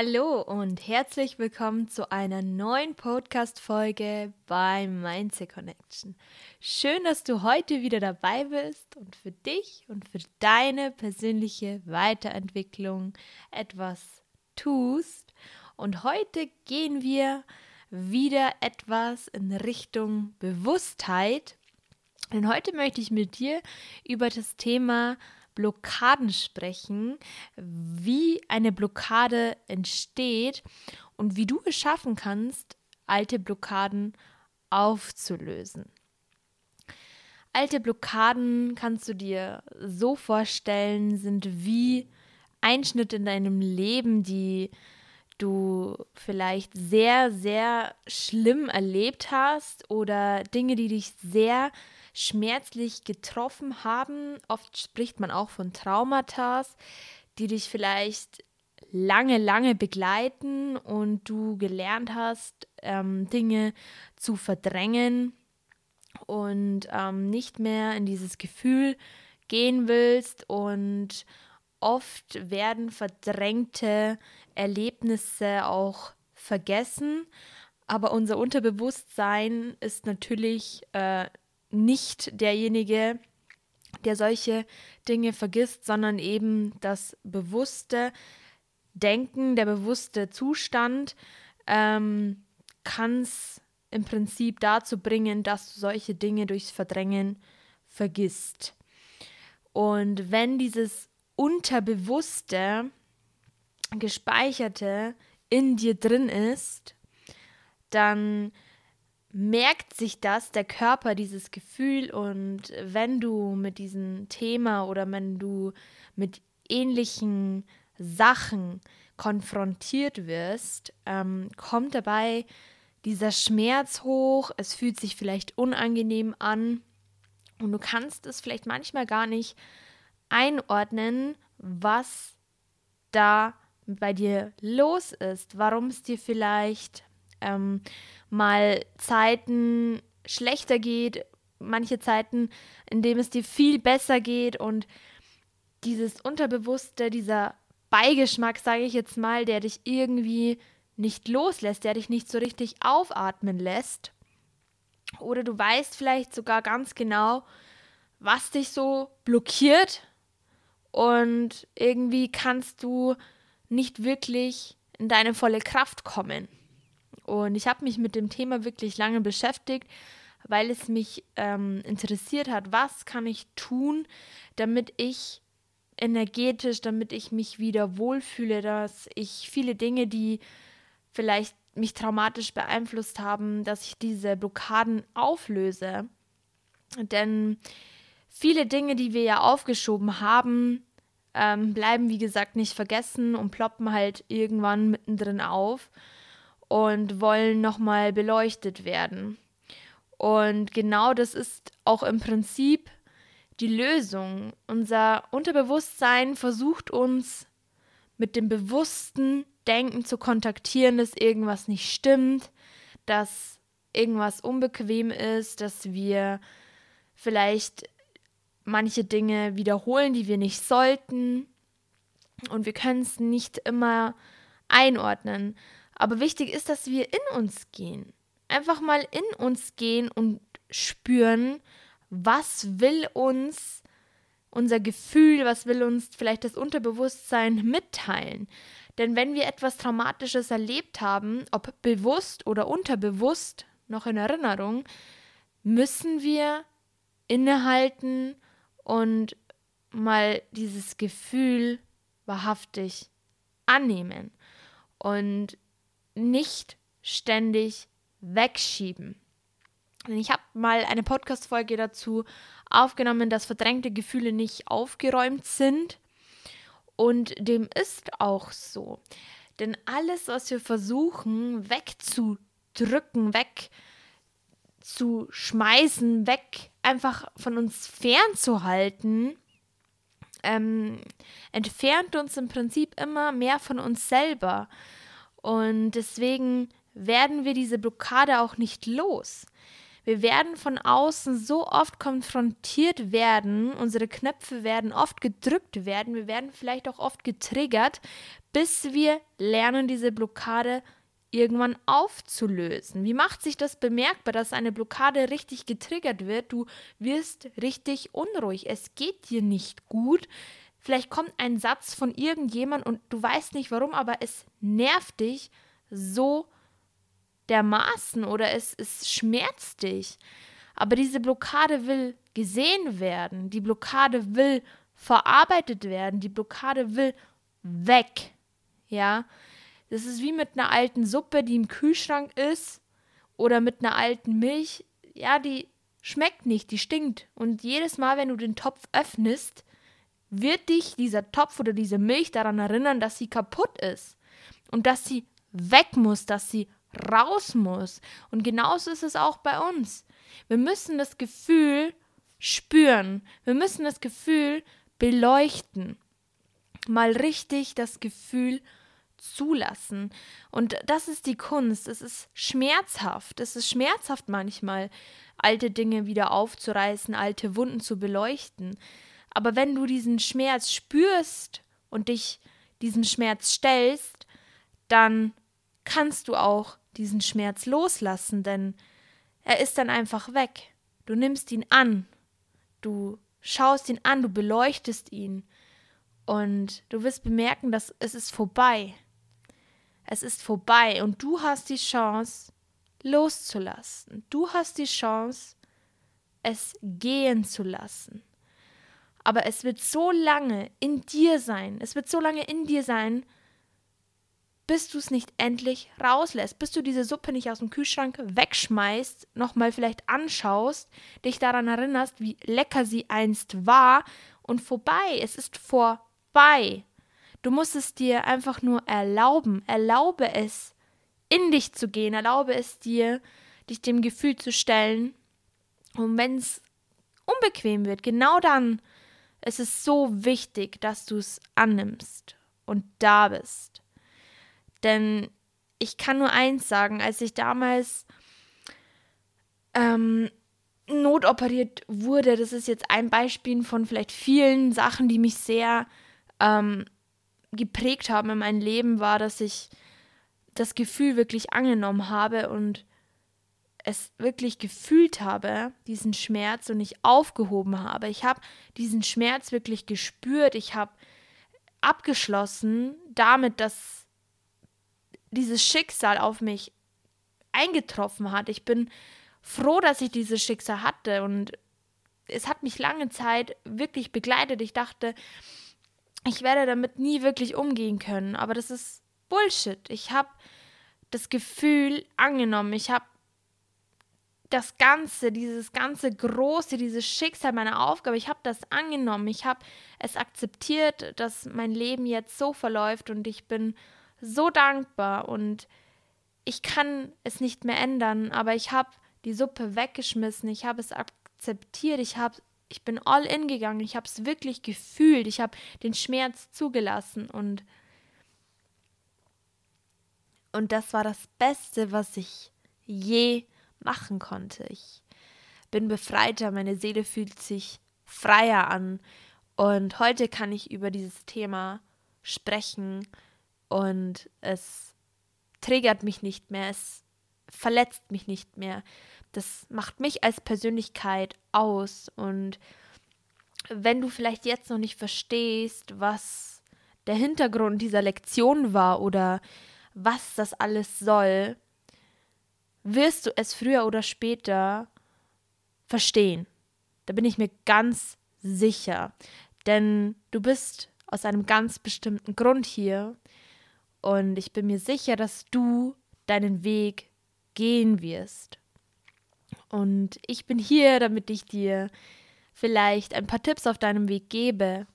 Hallo und herzlich willkommen zu einer neuen Podcast-Folge bei Mindset Connection. Schön, dass du heute wieder dabei bist und für dich und für deine persönliche Weiterentwicklung etwas tust. Und heute gehen wir wieder etwas in Richtung Bewusstheit. Denn heute möchte ich mit dir über das Thema Blockaden sprechen, wie eine Blockade entsteht und wie du es schaffen kannst, alte Blockaden aufzulösen. Alte Blockaden kannst du dir so vorstellen, sind wie Einschnitte in deinem Leben, die du vielleicht sehr, sehr schlimm erlebt hast oder Dinge, die dich sehr schmerzlich getroffen haben. Oft spricht man auch von Traumata, die dich vielleicht lange, lange begleiten und du gelernt hast, ähm, Dinge zu verdrängen und ähm, nicht mehr in dieses Gefühl gehen willst und oft werden verdrängte Erlebnisse auch vergessen, aber unser Unterbewusstsein ist natürlich äh, nicht derjenige, der solche Dinge vergisst, sondern eben das bewusste Denken, der bewusste Zustand ähm, kann es im Prinzip dazu bringen, dass du solche Dinge durchs Verdrängen vergisst. Und wenn dieses Unterbewusste, Gespeicherte in dir drin ist, dann merkt sich das, der Körper, dieses Gefühl und wenn du mit diesem Thema oder wenn du mit ähnlichen Sachen konfrontiert wirst, ähm, kommt dabei dieser Schmerz hoch, es fühlt sich vielleicht unangenehm an und du kannst es vielleicht manchmal gar nicht einordnen, was da bei dir los ist, warum es dir vielleicht ähm, mal Zeiten schlechter geht, manche Zeiten, in denen es dir viel besser geht und dieses Unterbewusste, dieser Beigeschmack, sage ich jetzt mal, der dich irgendwie nicht loslässt, der dich nicht so richtig aufatmen lässt. Oder du weißt vielleicht sogar ganz genau, was dich so blockiert und irgendwie kannst du nicht wirklich in deine volle Kraft kommen. Und ich habe mich mit dem Thema wirklich lange beschäftigt, weil es mich ähm, interessiert hat, was kann ich tun, damit ich energetisch, damit ich mich wieder wohlfühle, dass ich viele Dinge, die vielleicht mich traumatisch beeinflusst haben, dass ich diese Blockaden auflöse. Denn viele Dinge, die wir ja aufgeschoben haben, ähm, bleiben, wie gesagt, nicht vergessen und ploppen halt irgendwann mittendrin auf und wollen nochmal beleuchtet werden. Und genau das ist auch im Prinzip die Lösung. Unser Unterbewusstsein versucht uns mit dem bewussten Denken zu kontaktieren, dass irgendwas nicht stimmt, dass irgendwas unbequem ist, dass wir vielleicht manche Dinge wiederholen, die wir nicht sollten. Und wir können es nicht immer einordnen. Aber wichtig ist, dass wir in uns gehen. Einfach mal in uns gehen und spüren, was will uns unser Gefühl, was will uns vielleicht das Unterbewusstsein mitteilen. Denn wenn wir etwas Traumatisches erlebt haben, ob bewusst oder unterbewusst, noch in Erinnerung, müssen wir innehalten und mal dieses Gefühl wahrhaftig annehmen. Und nicht ständig wegschieben. Ich habe mal eine Podcast-Folge dazu aufgenommen, dass verdrängte Gefühle nicht aufgeräumt sind. Und dem ist auch so. Denn alles, was wir versuchen wegzudrücken, wegzuschmeißen, weg einfach von uns fernzuhalten, ähm, entfernt uns im Prinzip immer mehr von uns selber. Und deswegen werden wir diese Blockade auch nicht los. Wir werden von außen so oft konfrontiert werden, unsere Knöpfe werden oft gedrückt werden, wir werden vielleicht auch oft getriggert, bis wir lernen, diese Blockade irgendwann aufzulösen. Wie macht sich das bemerkbar, dass eine Blockade richtig getriggert wird? Du wirst richtig unruhig. Es geht dir nicht gut. Vielleicht kommt ein Satz von irgendjemand und du weißt nicht warum, aber es nervt dich so dermaßen oder es, es schmerzt dich. Aber diese Blockade will gesehen werden. Die Blockade will verarbeitet werden. Die Blockade will weg. Ja, das ist wie mit einer alten Suppe, die im Kühlschrank ist oder mit einer alten Milch. Ja, die schmeckt nicht, die stinkt. Und jedes Mal, wenn du den Topf öffnest, wird dich dieser Topf oder diese Milch daran erinnern, dass sie kaputt ist und dass sie weg muss, dass sie raus muss. Und genauso ist es auch bei uns. Wir müssen das Gefühl spüren. Wir müssen das Gefühl beleuchten. Mal richtig das Gefühl zulassen. Und das ist die Kunst. Es ist schmerzhaft. Es ist schmerzhaft manchmal, alte Dinge wieder aufzureißen, alte Wunden zu beleuchten. Aber wenn du diesen Schmerz spürst und dich diesem Schmerz stellst, dann kannst du auch diesen Schmerz loslassen, denn er ist dann einfach weg. Du nimmst ihn an, du schaust ihn an, du beleuchtest ihn und du wirst bemerken, dass es ist vorbei. Es ist vorbei und du hast die Chance loszulassen. Du hast die Chance, es gehen zu lassen. Aber es wird so lange in dir sein, es wird so lange in dir sein, bis du es nicht endlich rauslässt, bis du diese Suppe nicht aus dem Kühlschrank wegschmeißt, nochmal vielleicht anschaust, dich daran erinnerst, wie lecker sie einst war und vorbei. Es ist vorbei. Du musst es dir einfach nur erlauben. Erlaube es, in dich zu gehen. Erlaube es dir, dich dem Gefühl zu stellen. Und wenn es unbequem wird, genau dann ist es so wichtig, dass du es annimmst und da bist. Denn ich kann nur eins sagen, als ich damals ähm, notoperiert wurde, das ist jetzt ein Beispiel von vielleicht vielen Sachen, die mich sehr ähm, geprägt haben in meinem Leben, war, dass ich das Gefühl wirklich angenommen habe und es wirklich gefühlt habe, diesen Schmerz und nicht aufgehoben habe. Ich habe diesen Schmerz wirklich gespürt. Ich habe abgeschlossen damit, dass dieses Schicksal auf mich eingetroffen hat. Ich bin froh, dass ich dieses Schicksal hatte und es hat mich lange Zeit wirklich begleitet. Ich dachte, ich werde damit nie wirklich umgehen können, aber das ist Bullshit. Ich habe das Gefühl angenommen. Ich habe das Ganze, dieses ganze Große, dieses Schicksal meiner Aufgabe, ich habe das angenommen. Ich habe es akzeptiert, dass mein Leben jetzt so verläuft und ich bin so dankbar und ich kann es nicht mehr ändern, aber ich habe die Suppe weggeschmissen, ich habe es akzeptiert, ich habe ich bin all in gegangen, ich habe es wirklich gefühlt, ich habe den Schmerz zugelassen und und das war das Beste, was ich je machen konnte. Ich bin befreiter, meine Seele fühlt sich freier an und heute kann ich über dieses Thema sprechen und es triggert mich nicht mehr, es verletzt mich nicht mehr. Das macht mich als Persönlichkeit aus und wenn du vielleicht jetzt noch nicht verstehst, was der Hintergrund dieser Lektion war oder was das alles soll, wirst du es früher oder später verstehen. Da bin ich mir ganz sicher. Denn du bist aus einem ganz bestimmten Grund hier und ich bin mir sicher, dass du deinen Weg gehen wirst. Und ich bin hier, damit ich dir vielleicht ein paar Tipps auf deinem Weg gebe.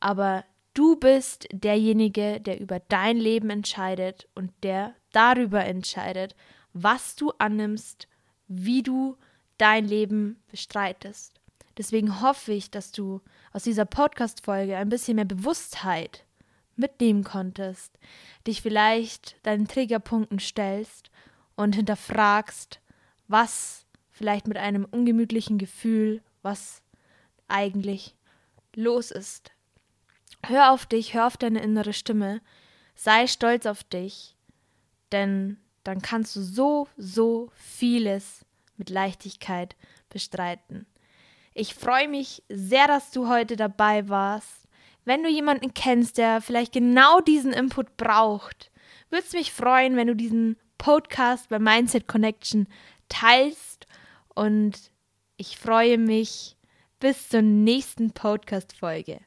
Aber du bist derjenige, der über dein Leben entscheidet und der darüber entscheidet, was du annimmst, wie du dein Leben bestreitest. Deswegen hoffe ich, dass du aus dieser Podcast-Folge ein bisschen mehr Bewusstheit mitnehmen konntest, dich vielleicht deinen Triggerpunkten stellst und hinterfragst, was vielleicht mit einem ungemütlichen Gefühl, was eigentlich los ist. Hör auf dich, hör auf deine innere Stimme sei stolz auf dich, denn dann kannst du so, so vieles mit Leichtigkeit bestreiten. Ich freue mich sehr, dass du heute dabei warst. Wenn du jemanden kennst, der vielleicht genau diesen Input braucht, würde es mich freuen, wenn du diesen Podcast bei Mindset Connection teilst. Und ich freue mich bis zur nächsten Podcast-Folge.